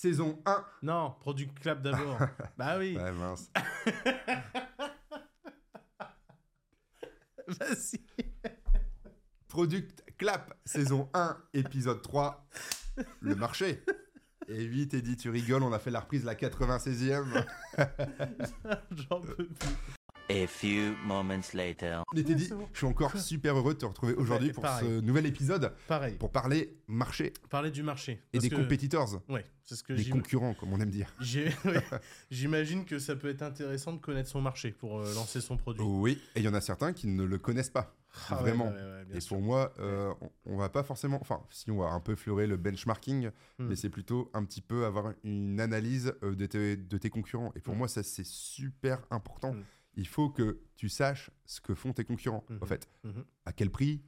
saison 1. Non, Product Clap d'abord. bah oui. Ouais, mince. Vas-y. Product Clap, saison 1, épisode 3. Le marché. Et vite, Eddie, tu rigoles, on a fait la reprise la 96e. J'en peux plus. A few moments later. Teddy, c'est bon. je suis encore super heureux de te retrouver aujourd'hui Ouais, pour pareil. ce nouvel épisode, Pareil. pour parler marché Parler du marché. et des que- competitors, Ouais, c'est ce que des concurrents, comme on aime dire. J'imagine que ça peut être intéressant de connaître son marché pour euh, lancer son produit. Oui, et il y en a certains qui ne le connaissent pas. Ah vraiment. ouais, ouais, ouais, bien Et sûr. pour moi, euh, on, on va pas forcément, enfin, si on va un peu fleurer le benchmarking, Hmm. mais c'est plutôt un petit peu avoir une analyse euh, de tes, de tes concurrents. Et pour Hmm. moi, ça c'est super important. Hmm. Il faut que tu saches ce que font tes concurrents. Mhm. En fait, Mhm. à quel prix,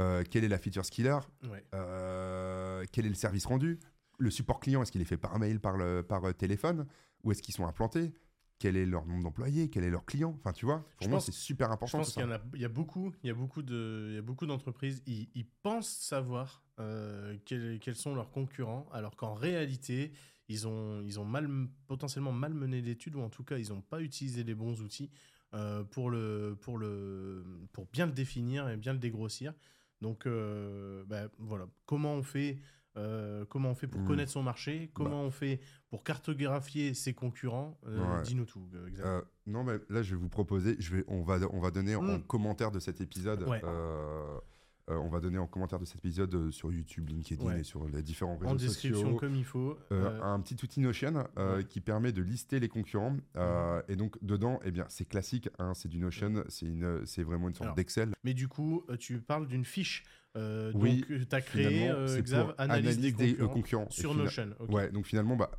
euh, quelle est la feature killer, Ouais. euh, quel est le service rendu, le support client, est-ce qu'il est fait par mail, par, le, par euh, téléphone, où est-ce qu'ils sont implantés, quel est leur nombre d'employés, quel est leur client. Enfin, tu vois, pour Je moi, pense- c'est super Je important. pense tout qu'il y y a beaucoup, il y a beaucoup de, il y a beaucoup d'entreprises, ils, ils pensent savoir euh, quels, quels sont leurs concurrents, alors qu'en réalité, ils ont, ils ont mal, potentiellement mal mené l'étude ou en tout cas, ils n'ont pas utilisé les bons outils euh, pour le, pour le, pour bien le définir et bien le dégrossir. Donc, euh, bah, voilà, comment on fait. euh, comment on fait pour Mm. connaître son marché? Comment on fait pour cartographier ses concurrents? Euh, Ouais. Dis-nous tout, euh, non, mais là, je vais vous proposer, je vais, on, va, on va donner en Mm. commentaire de cet épisode, Ouais. Euh, on va donner en commentaire de cet épisode euh, sur YouTube, LinkedIn Ouais. et sur les différents réseaux en description sociaux. comme il faut. euh, un petit outil Notion Ouais. qui permet de lister les concurrents. euh, Et donc, dedans, eh bien, c'est classique, hein, c'est du Notion, c'est une- c'est vraiment une sorte d'Excel. Mais du coup, tu parles d'une fiche. Oui, donc, tu as créé, Xav, analyse, des concurrents, sur Notion. ok. Ouais, donc finalement, bah,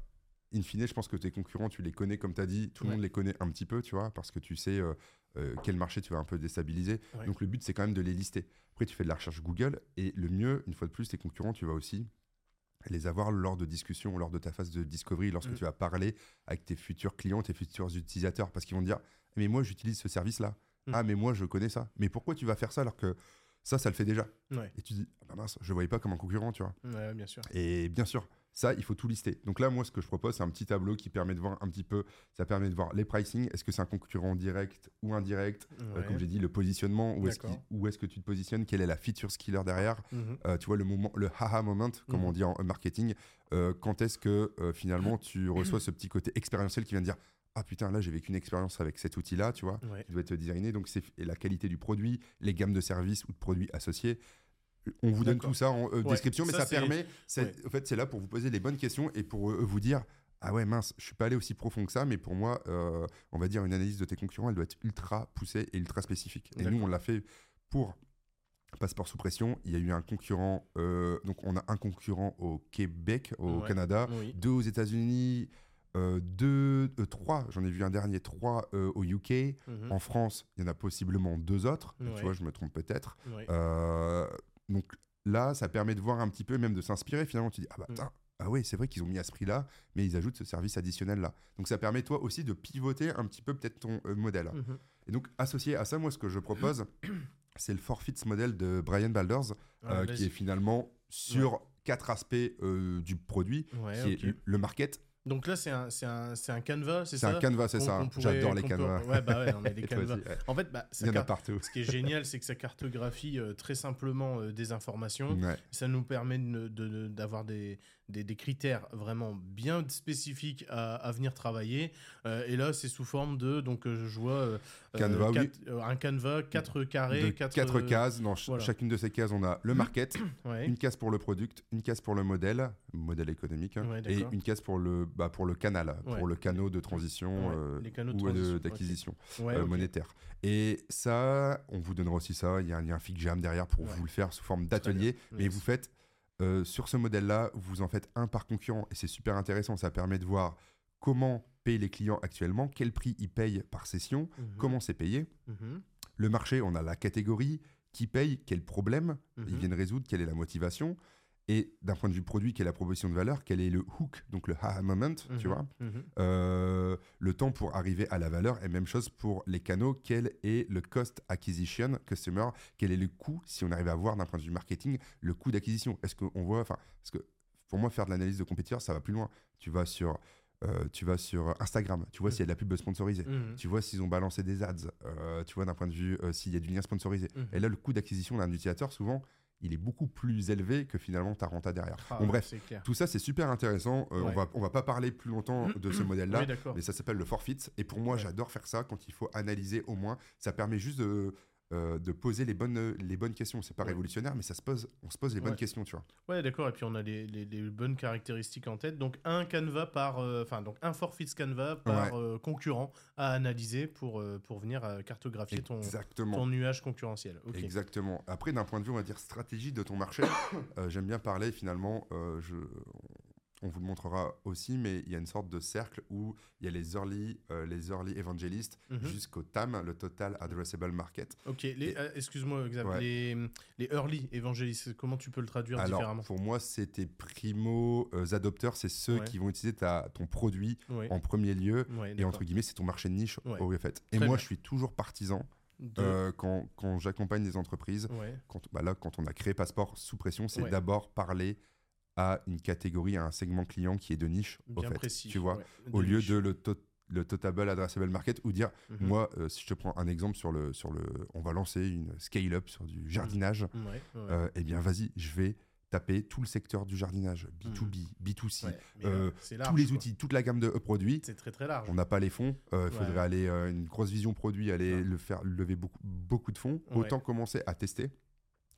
in fine, je pense que tes concurrents, tu les connais, comme tu as dit, tout le Ouais. monde les connaît un petit peu, tu vois, parce que tu sais euh, euh, quel marché tu vas un peu déstabiliser. Ouais. Donc le but, c'est quand même de les lister. Après, tu fais de la recherche Google, et le mieux, une fois de plus, tes concurrents, tu vas aussi les avoir lors de discussions, lors de ta phase de discovery, lorsque Mm. tu vas parler avec tes futurs clients, tes futurs utilisateurs, parce qu'ils vont te dire, mais moi, j'utilise ce service-là. Mm. Ah, mais moi, je connais ça. Mais pourquoi tu vas faire ça alors que ça, ça le fait déjà? Ouais. Et tu dis, ah bah mince, je voyais pas comme un concurrent, tu vois. Ouais, bien sûr. Et bien sûr, ça, il faut tout lister. Donc là, moi, ce que je propose, c'est un petit tableau qui permet de voir un petit peu, ça permet de voir les pricing, est-ce que c'est un concurrent direct ou indirect, Euh, comme j'ai dit, le positionnement, où est-ce où est-ce que tu te positionnes, quelle est la feature skiller derrière, Mhm. Euh, tu vois, le moment, le haha moment, comme Mhm. on dit en euh, marketing, euh, quand est-ce que finalement tu reçois ce petit côté expérientiel qui vient de dire, ah putain, là, j'ai vécu une expérience avec cet outil-là, tu vois Ouais. qui doit être designé. Donc, c'est la qualité du produit, les gammes de services ou de produits associés. On vous donne tout ça en euh, Ouais, description, mais ça, permet. ouais. En fait, c'est là pour vous poser les bonnes questions et pour euh, vous dire. Ah ouais, mince, je suis pas allé aussi profond que ça, mais pour moi, euh, on va dire une analyse de tes concurrents, elle doit être ultra poussée et ultra spécifique. Et nous, on l'a fait pour Passeport sous pression. Il y a eu un concurrent, euh, donc on a un concurrent au Québec, au Ouais. Canada, Oui. deux aux États-Unis, euh, deux, trois, j'en ai vu un dernier, trois au UK. Mhm. En France, il y en a possiblement deux autres. Ouais. Tu vois, je me trompe peut-être. Ouais. Donc là, ça permet de voir un petit peu, même de s'inspirer. Finalement, tu dis ah bah Mm. putain, ah oui, c'est vrai qu'ils ont mis à ce prix-là, mais ils ajoutent ce service additionnel là. Donc ça permet toi aussi de pivoter un petit peu peut-être ton euh, modèle. Mhm. Et donc associé à ça, moi, ce que je propose, c'est le forfeits model de Brian Balders, euh, qui est finalement sur quatre aspects euh, du produit, Ouais, qui est le market. Donc là, c'est un, c'est un, c'est un canevas, c'est C'est ça un canevas, c'est ça. J'adore les peut- canevas. Ouais, bah ouais, on est des canevas. aussi, ouais. En fait, bah, ça Il y en a car- partout. ce qui est génial, c'est que ça cartographie euh, très simplement euh, des informations. Ouais. Ça nous permet de- de- d'avoir des, des, des critères vraiment bien spécifiques à, à venir travailler. Euh, et là, c'est sous forme de. Donc, euh, je vois. euh, euh, oui. quatre- euh, un canevas, 4 carrés, de 4 quatre cases. Dans ch- voilà. chacune de ces cases, on a le market, Ouais. une case pour le product, une case pour le modèle, modèle économique, hein, Ouais, et une case pour le, bah, pour le canal, Ouais. pour le canot de transition ou d'acquisition monétaire. Et ça, on vous donnera aussi ça. Il y a un lien FigJam derrière pour vous le faire sous forme d'atelier. Mais Yes. vous faites euh, sur ce modèle-là, vous en faites un par concurrent et c'est super intéressant. Ça permet de voir comment payent les clients actuellement, quel prix ils payent par session, Mhm. comment c'est payé. Mhm. Le marché, on a la catégorie, qui paye, quel problème Mhm. ils viennent résoudre, quelle est la motivation. Et d'un point de vue produit, quelle est la proposition de valeur, quel est le hook, donc le aha moment, tu Mhm. vois. Mhm. Euh, le temps pour arriver à la valeur, et même chose pour les canaux, quel est le cost acquisition customer, quel est le coût, si on arrive à voir d'un point de vue marketing, le coût d'acquisition? Est-ce qu'on voit, enfin, parce que pour moi, faire de l'analyse de compétiteurs, ça va plus loin. Tu vas sur, euh, tu vas sur Instagram, tu vois s'il y a de la pub sponsorisée. Mhm. Tu vois s'ils ont balancé des ads, euh, tu vois d'un point de vue euh, s'il y a du lien sponsorisé. Mhm. Et là, le coût d'acquisition d'un utilisateur, souvent, il est beaucoup plus élevé que finalement ta renta derrière. Ah, bon, bref, tout ça, c'est super intéressant. Euh, Ouais. On va, on va pas parler plus longtemps de ce modèle-là. Oui. Mais ça s'appelle le forfeit. Et pour moi, Ouais. j'adore faire ça quand il faut analyser au moins. Ça permet juste de, euh, de poser les bonnes, les bonnes questions. C'est pas Ouais. révolutionnaire, mais ça se pose, on se pose les bonnes questions, tu vois. Ouais, d'accord. Et puis on a les, les- les bonnes caractéristiques en tête. Donc un canevas par, euh, enfin donc un forfait canevas par euh, concurrent à analyser pour euh, pour venir euh, cartographier ton, nuage concurrentiel. Exactement. Après, d'un point de vue, on va dire stratégie de ton marché, euh, j'aime bien parler finalement. euh, je, on vous le montrera aussi, mais il y a une sorte de cercle où il y a les early, euh, les early évangélistes Mhm. jusqu'au TAM, le Total Addressable Market. Ok. Euh, excuse-moi, Ouais. les, les early évangélistes. Comment tu peux le traduire Alors, différemment pour moi, c'est tes primo euh, adopteurs, c'est ceux Ouais. qui vont utiliser ta, ton produit Ouais. en premier lieu. Et entre guillemets, c'est ton marché de niche au fait. Et Très moi, bien. je suis toujours partisan De- euh, quand, quand j'accompagne des entreprises. Ouais. Quand, bah là, quand on a créé Passeport sous pression, c'est Ouais. d'abord parler à une catégorie, à un segment client qui est de niche, au fait. précis. Tu vois, ouais. au lieu niche. de le, to- le Totable Addressable Market ou dire, Mhm. moi, euh, si je te prends un exemple sur le, sur le, on va lancer une scale-up sur du jardinage, Ouais, ouais. euh, eh bien, vas-y, je vais taper tout le secteur du jardinage, B2B, B2C, Mhm. Ouais, euh, large, tous les quoi. outils, toute la gamme de produits. C'est très très large. On n'a pas les fonds, euh, il Ouais. faudrait aller euh, une grosse vision produit, aller Ouais. le faire lever beaucoup, beaucoup de fonds. Autant commencer à tester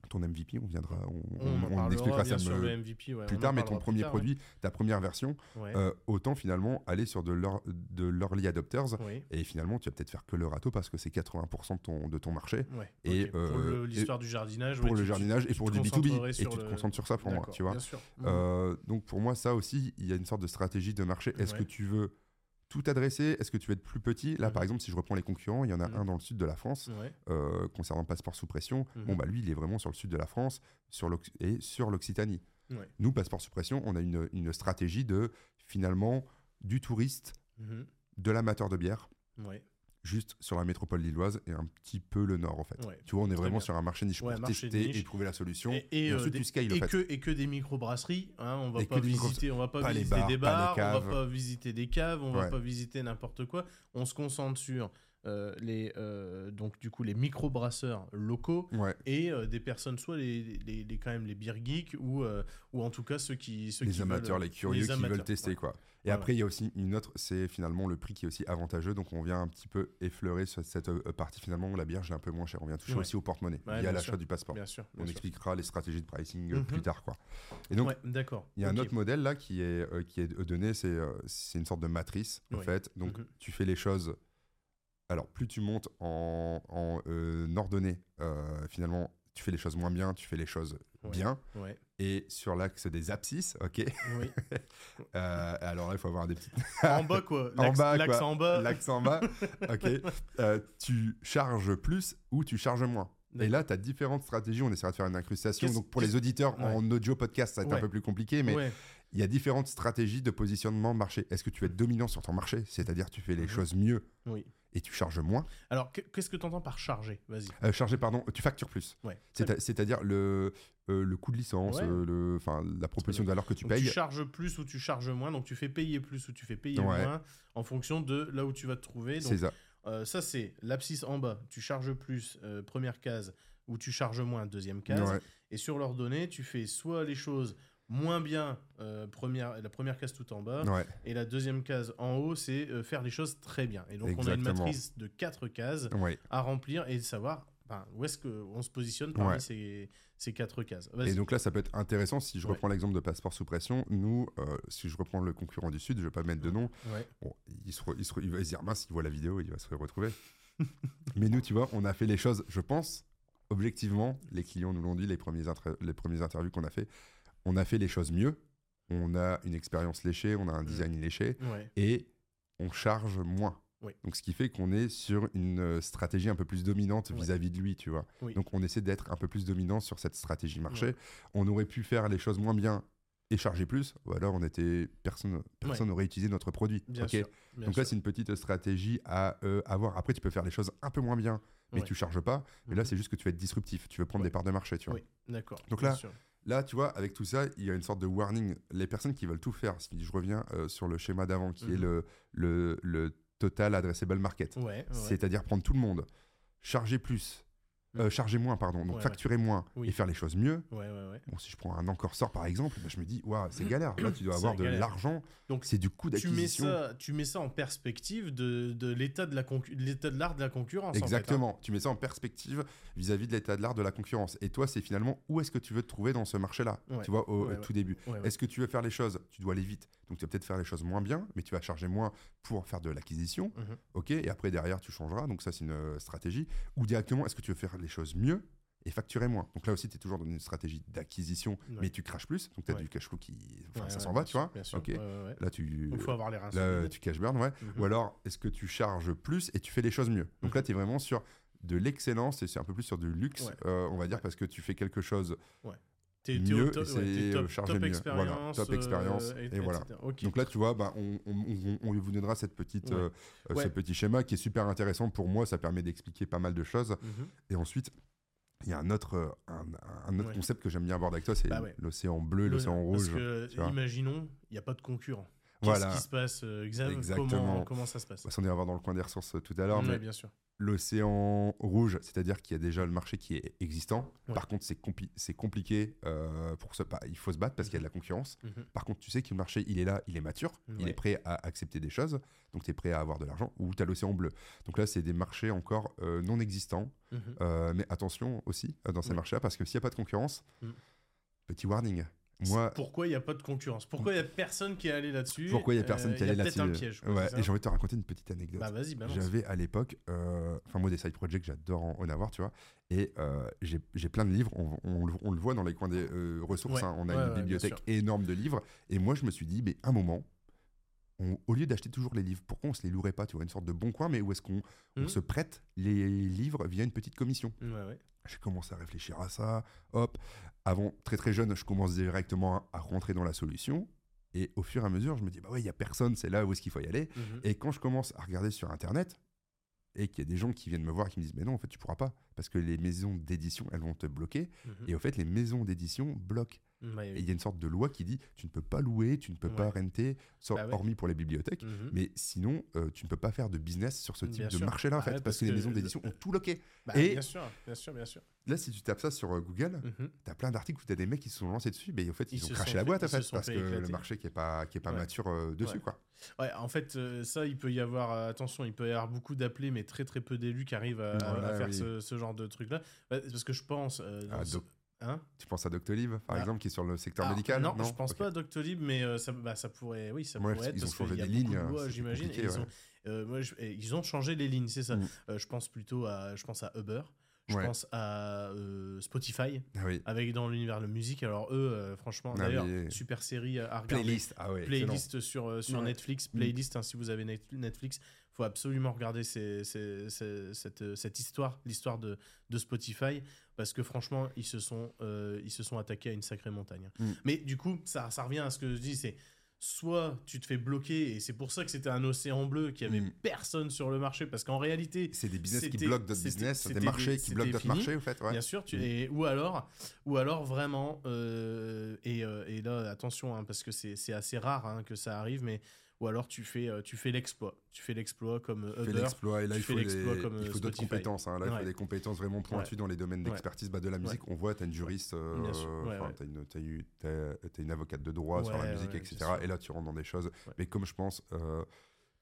ton MVP, on viendra, on, On, on- en on parlera expliquera ça sûr me- le MVP. ouais, plus tard, mais ton premier tard, ouais. produit, ta première version, Ouais. euh, autant finalement aller sur de l'ear- de l'early adopters. Oui. Et finalement, tu vas peut-être faire que le râteau parce que c'est 80% de ton, de ton marché Et, pour euh, le- l'histoire du jardinage, pour le tu- jardinage tu- et tu pour du B2B. concentrerais Et tu te le- concentres sur ça pour moi, tu vois. Bien sûr. Euh, donc pour moi, ça aussi, il y a une sorte de stratégie de marché. Est-ce que tu veux tout adresser Est-ce que tu veux être plus petit? Là, Mhm. par exemple, si je reprends les concurrents, il y en a Mhm. un dans le sud de la France. Ouais. euh, concernant Passeport sous pression, Mhm. bon bah lui il est vraiment sur le sud de la France sur et sur l'Occitanie. Ouais. Nous, Passeport sous pression, on a une, une stratégie de finalement du touriste, Mhm. de l'amateur de bière, Ouais. Juste sur la métropole lilloise et un petit peu le nord en fait. Ouais. Tu vois, on est vraiment bien. sur un marché niche pour tester niche. et trouver la solution. Et, Et, et, ensuite des- tu scales et en fait. que, et que des microbrasseries. Hein, on va pas visiter, on va pas, visiter bars, des bars, on va pas visiter des caves, on va Ouais. pas visiter n'importe quoi. On se concentre sur les euh, donc du coup les microbrasseurs locaux Ouais. et euh, des personnes soit les, les, les- quand même les beer geeks ou euh, ou en tout cas ceux qui ceux les qui amateurs, veulent- les curieux qui amateurs, veulent tester ouais. quoi. Et après il y a aussi une autre, c'est finalement le prix qui est aussi avantageux. Donc on vient un petit peu effleurer cette euh, partie finalement où la bière j'ai un peu moins cher. On vient toucher Ouais. aussi au porte-monnaie Ouais, via l'achat du passeport. Bien sûr. On sûr. expliquera les stratégies de pricing euh, Mhm. plus tard quoi. Et donc Ouais, d'accord. Il y a un autre modèle là qui est, euh, qui est donné, c'est euh, c'est une sorte de matrice en fait. Donc Mhm. tu fais les choses. Alors plus tu montes en, en euh, ordonnée, euh, finalement tu fais les choses moins bien, tu fais les choses Ouais. bien. Ouais. Et sur l'axe des abscisses, ok. Oui. Euh, alors là il faut avoir des petites. en bas quoi. En L'axe bas, l'axe quoi. en bas. L'axe en bas, ok. Tu charges plus ou tu charges moins. Et là, tu as différentes stratégies. On essaiera de faire une incrustation. Donc, pour les auditeurs Ouais. en audio podcast, ça va être Ouais. un peu plus compliqué, mais Ouais. il y a différentes stratégies de positionnement marché. Est-ce que tu être dominant sur ton marché? C'est-à-dire, tu fais les Mhm. choses mieux Oui. Et tu charges moins. Alors que- qu'est-ce que tu entends par charger? Vas-y. Euh, charger, pardon, tu factures plus. Ouais. C'est- C'est-à-dire le, euh, le coût de licence, Ouais. euh, le, la proposition de valeur que tu Donc, payes. tu charges plus ou tu charges moins, donc tu fais payer plus ou tu fais payer Ouais. moins en fonction de là où tu vas te trouver. C'est ça. ça, c'est l'abscisse en bas, tu charges plus, première case, ou tu charges moins, deuxième case. Et sur leurs données, tu fais soit les choses moins bien, euh, première, la première case tout en bas, Ouais. et la deuxième case en haut, c'est euh, faire les choses très bien. Et donc, on a une matrice de quatre cases Ouais. à remplir et savoir ben, où est-ce qu'on se positionne parmi Ouais. ces, ces quatre cases. Et donc là, ça peut être intéressant si je Ouais. reprends l'exemple de passeport sous pression. Nous, euh, si je reprends le concurrent du Sud, je vais pas mettre de nom. Ouais. Bon, il, se re- il, se re- il va se dire mince, il voit la vidéo, il va se retrouver. Mais nous, tu vois, on a fait les choses, je pense, objectivement, les clients nous l'ont dit, les premiers, inter- les premiers interviews qu'on a fait, on a fait les choses mieux. On a une expérience léchée, on a un Mm. design léché Ouais. et on charge moins. Oui. Donc, ce qui fait qu'on est sur une euh, stratégie un peu plus dominante Ouais. vis-à-vis de lui, tu vois. Oui. Donc, on essaie d'être un peu plus dominant sur cette stratégie marché. Ouais. On aurait pu faire les choses moins bien et charger plus, ou alors on était personne personne n'aurait utilisé notre produit. Bien ok sûr. bien Donc là, c'est une petite stratégie à euh, avoir. Après, tu peux faire les choses un peu moins bien, mais tu charges pas. Mais là, Mhm. c'est juste que tu veux être disruptif. Tu veux prendre des parts de marché, tu vois. Oui, d'accord. Donc là, sûr. Là, tu vois, avec tout ça, il y a une sorte de warning. Les personnes qui veulent tout faire, si je reviens euh, sur le schéma d'avant, qui est Mhm. le, le, le total addressable market, Ouais, ouais. c'est-à-dire prendre tout le monde, charger plus, euh, charger moins, pardon, donc Ouais, facturer moins Oui. et faire les choses mieux. Ouais. Bon, si je prends un encore sort par exemple, bah, je me dis, waouh, c'est galère. Là, tu dois avoir de l'argent. Donc, C'est du coût tu mets, d'acquisition. ça, tu mets ça en perspective de, de l'état de la de l'état de l'art de la concurrence. en fait, hein. Exactement. Tu mets ça en perspective vis-à-vis de l'état de l'art de la concurrence. Et toi, c'est finalement où est-ce que tu veux te trouver dans ce marché-là? Tu vois, au tout début. Est-ce que tu veux faire les choses? Tu dois aller vite. Donc, tu vas peut-être faire les choses moins bien, mais tu vas charger moins pour faire de l'acquisition. Mhm. OK Et après, derrière, tu changeras. Donc, ça, c'est une euh, stratégie. Ou directement, est-ce que tu veux faire les choses mieux et facturer moins Donc là aussi, tu es toujours dans une stratégie d'acquisition, Ouais. mais tu craches plus. Donc, tu as Ouais. du cash flow qui. Enfin, Ouais, ça s'en va, tu sûr, vois bien sûr. Là, tu. Il faut avoir les reins Là, tu cash burn, ouais. Mhm. Ou alors, est-ce que tu charges plus et tu fais les choses mieux? Donc là, Mhm. tu es vraiment sur de l'excellence et c'est un peu plus sur du luxe, euh, on va dire, parce que tu fais quelque chose. T'es mieux, top, ouais, top, chargé top mieux. expérience. Voilà, top euh, expérience, et voilà. Donc là, tu vois, bah, on, on- on- on vous donnera cette petite, Ouais. euh, euh, Ouais. ce petit schéma qui est super intéressant pour moi. Ça permet d'expliquer pas mal de choses. Mhm. Et ensuite, il y a un autre, un, un autre concept que j'aime bien aborder avec toi, c'est Bah l'océan bleu, Le- l'océan Parce rouge. que, tu vois. imaginons, il n'y a pas de concurrent. Qu'est-ce Voilà. qui se passe euh, exa- Exactement. Comment, comment ça se passe? On va s'en ira voir dans le coin des ressources euh, tout à l'heure, Ouais, mais bien sûr. l'océan rouge, c'est-à-dire qu'il y a déjà le marché qui est existant. Ouais. Par contre, c'est compli- compliqué euh, pour bah, il faut se battre parce qu'il y a de la concurrence. Mhm. Par contre, tu sais que le marché, il est là, il est mature, il est prêt à accepter des choses, donc tu es prêt à avoir de l'argent, ou tu as l'océan bleu. Donc là, c'est des marchés encore euh, non existants, Mhm. Euh, mais attention aussi dans ces marchés-là, parce que s'il n'y a pas de concurrence, Mhm. petit warning. Moi, Pourquoi il n'y a pas de concurrence Pourquoi il n'y a personne qui est allé là-dessus pourquoi il n'y a personne Euh, qui allait Il y a peut-être là-dessus un piège. quoi, Ouais, c'est ça et j'ai envie de te raconter une petite anecdote. Bah vas-y. J'avais à l'époque, euh, enfin moi des side projects, j'adore en, en avoir, tu vois, et euh, j'ai j'ai plein de livres, on, on le- on le voit dans les coins des euh, ressources, Ouais, hein, on a ouais, une ouais, bibliothèque énorme de livres, et moi je me suis dit, mais un moment, on- au lieu d'acheter toujours les livres, pourquoi on se les louerait pas, tu vois, une sorte de bon coin, mais où est-ce qu'on on Mhm. se prête les livres via une petite commission? Ouais, ouais. J'ai commencé à réfléchir à ça, hop, avant, très très jeune, je commence directement à, à rentrer dans la solution, et au fur et à mesure, je me dis, bah ouais, il y a personne, c'est là où est-ce qu'il faut y aller, Mhm. et quand je commence à regarder sur Internet, et qu'il y a des gens qui viennent me voir et qui me disent, mais non, en fait, tu pourras pas, parce que les maisons d'édition, elles vont te bloquer, Mhm. et au fait, les maisons d'édition bloquent. Ouais, Et il y a une sorte de loi qui dit, tu ne peux pas louer, tu ne peux pas renter, Bah ouais. hormis pour les bibliothèques, Mhm. mais sinon, euh, tu ne peux pas faire de business sur ce type Bien de marché-là, en Bah fait, ouais, parce, parce que les maisons d'édition ont tout loqué. Bah, et- Bien sûr, bien sûr, bien sûr. Là, si tu tapes ça sur euh, Google, Mhm. tu as plein d'articles où tu as des mecs qui se sont lancés dessus, mais en fait, ils, Ils ont craché la fait- boîte, en fait, parce que le marché qui n'est pas, qui est pas mature euh, dessus, Ouais. quoi. Ouais, en fait, euh, ça, il peut y avoir, attention, il peut y avoir beaucoup d'appelés, mais très très peu d'élus qui arrivent à, faire ce, genre de truc-là. Parce que je pense. Hein Tu penses à Doctolib, par Ah. exemple, qui est sur le secteur Ah, médical non, je pense pas à Doctolib, mais euh, ça, bah, ça pourrait, oui, ça Ouais, pourrait être qu'ils ont changé des lignes, c'est j'imagine. et ils ouais. ont, euh, moi, je- et ils ont changé les lignes, c'est ça. Mm. Euh, je pense plutôt à, je pense à Uber, je Ouais. pense à euh, Spotify, Ah oui. avec dans l'univers de la musique. Alors eux, euh, franchement, Ah, d'ailleurs, mais- super série à regarder. Playlist, ah ouais. Playlist sur, euh, sur Ouais. Netflix, Mm. playlist, hein, si vous avez Net- Netflix, faut absolument regarder ces- ces- ces- cette, euh, cette histoire, l'histoire de, de Spotify, parce que franchement, ils se sont, euh, ils se sont attaqués à une sacrée montagne. Mm. Mais du coup, ça, ça revient à ce que je dis, c'est soit tu te fais bloquer, et c'est pour ça que c'était un océan bleu, qu'il n'y avait Mm. personne sur le marché, parce qu'en réalité, C'est des business qui bloquent d'autres business, c'était des marchés qui bloquent d'autres marchés, au fait. Ouais. Bien sûr, tu, Mm. et, ou alors, ou alors vraiment, euh, et, et là attention, hein, parce que c'est c'est assez rare hein, que ça arrive, mais ou alors tu fais, euh, tu fais l'exploit, tu fais l'exploit comme euh, Tu fais l'exploit et là tu il faut, comme, il faut d'autres compétences. hein. Là, il Ouais. faut des compétences vraiment pointues dans les domaines d'expertise bah, de la musique. On voit, tu as une juriste, euh, t'as une, eu- t'as une avocate de droit sur la musique, etc. Et là, tu rentres dans des choses. Mais comme je pense, euh,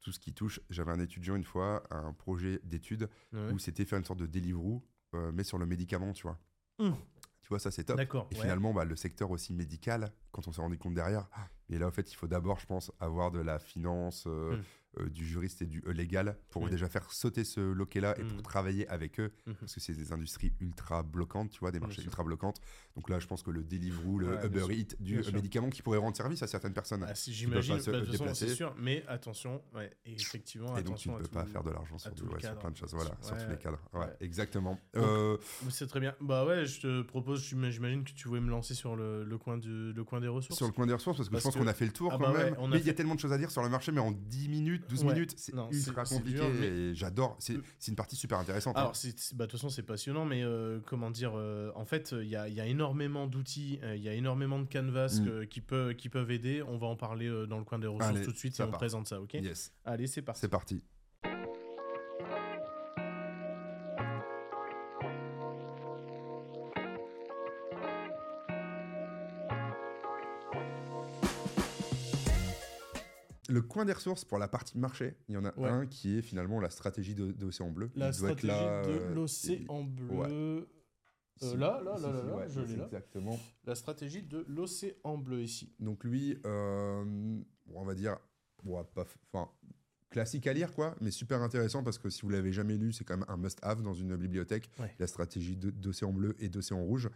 tout ce qui touche, j'avais un étudiant une fois, un projet d'étude Ouais. où c'était faire une sorte de Deliveroo, euh, mais sur le médicament, tu vois. Hum. Tu vois, ça c'est top. Et finalement, bah, le secteur aussi médical, quand on s'est rendu compte derrière, mais là, en fait, il faut d'abord, je pense, avoir de la finance, euh, Mm. euh, du juriste et du euh, légal pour Mm. déjà faire sauter ce loquet-là et Mm. pour travailler avec eux, Mhm. parce que c'est des industries ultra bloquantes, tu vois, des marchés ultra bloquantes. Donc là, je pense que le Deliveroo, le Ouais, Uber. Eats, du médicament qui pourrait rendre service à certaines personnes. Ah, si, J'imagine, bah, de toute façon, c'est sûr, mais attention, ouais, et effectivement, et donc, tu attention ne peux pas faire de l'argent sur, ouais, sur plein de choses, voilà, sur tous les cadres. Exactement. C'est très bien. Bah ouais, je te propose, j'im- j'imagine que tu voulais me lancer sur le, coin, du, le coin des ressources. Sur le coin des ressources, parce que je pense que- qu'on a fait le tour Ah quand bah même. mais il y a fait- tellement de choses à dire sur le marché, mais en 10 minutes, minutes, 12 Ouais. minutes, c'est ultra compliqué dur, mais- et j'adore. C'est une partie super intéressante. hein. Alors, bah, de toute façon, c'est passionnant, mais euh, comment dire, euh, en fait, il y a, il y a énormément d'outils, euh, il y a énormément de canvas Mm. que- qui, peuvent aider. On va en parler dans le coin des ressources Allez, tout de suite et on part. présente ça, ok? Yes, Allez, c'est parti. c'est parti. Le coin des ressources pour la partie marché, il y en a Ouais. un qui est finalement la stratégie d'Océan Bleu. La Il stratégie de euh, l'océan bleu. ouais. Euh, ici. là, là, Ici, là, là, ouais, je l'ai là. Exactement. La stratégie de l'océan bleu ici. Donc lui, euh, bon, on va dire, bon, pas, enfin, classique à lire quoi, mais super intéressant parce que si vous l'avez jamais lu, c'est quand même un must-have dans une bibliothèque. Ouais. La stratégie d'Océan Bleu et d'Océan Rouge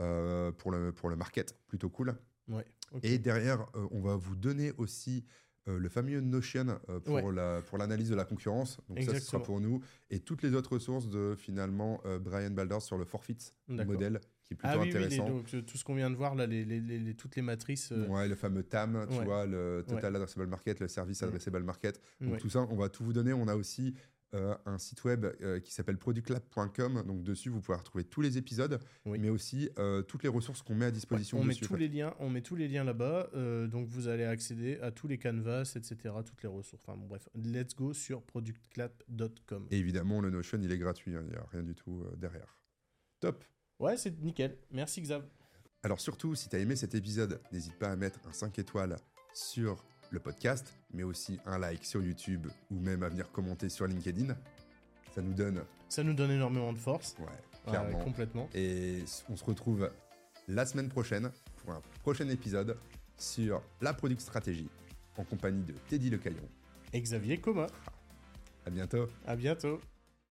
euh, pour le pour le market, plutôt cool. Ouais. Et derrière, euh, on va vous donner aussi euh, le fameux Notion euh, pour Ouais. la pour l'analyse de la concurrence. Donc ça, ce sera pour nous et toutes les autres ressources de finalement euh, Brian Balders sur le forfeit modèle qui est plutôt Ah oui, oui, les- intéressant. donc tout ce qu'on vient de voir là, les, les- les- les- toutes les matrices. Ouais, le fameux TAM, tu Ouais. vois, le Total Addressable Market, le Service Mm. Addressable Market. Donc ouais. tout ça, on va tout vous donner. On a aussi euh, un site web euh, qui s'appelle productlab.com. Donc dessus, vous pouvez retrouver tous les épisodes, Oui. mais aussi euh, toutes les ressources qu'on met à disposition on met dessus. tous les liens, on met tous les liens là-bas, donc vous allez accéder à tous les canvas, etc., toutes les ressources. Enfin bon, bref, let's go sur productclap.com. Et évidemment, le Notion, il est gratuit. hein, Il n'y a rien du tout derrière. Top. Ouais, c'est nickel. Merci Xav. Alors surtout, si tu as aimé cet épisode, n'hésite pas à mettre un 5 étoiles sur le podcast, mais aussi un like sur YouTube ou même à venir commenter sur LinkedIn. Ça nous donne, Ça nous donne énormément de force. ouais, clairement. complètement. Et on se retrouve la semaine prochaine pour un prochain épisode sur la Product Stratégie en compagnie de Teddy Lecaillon. Et Xavier Coma. À bientôt. À bientôt.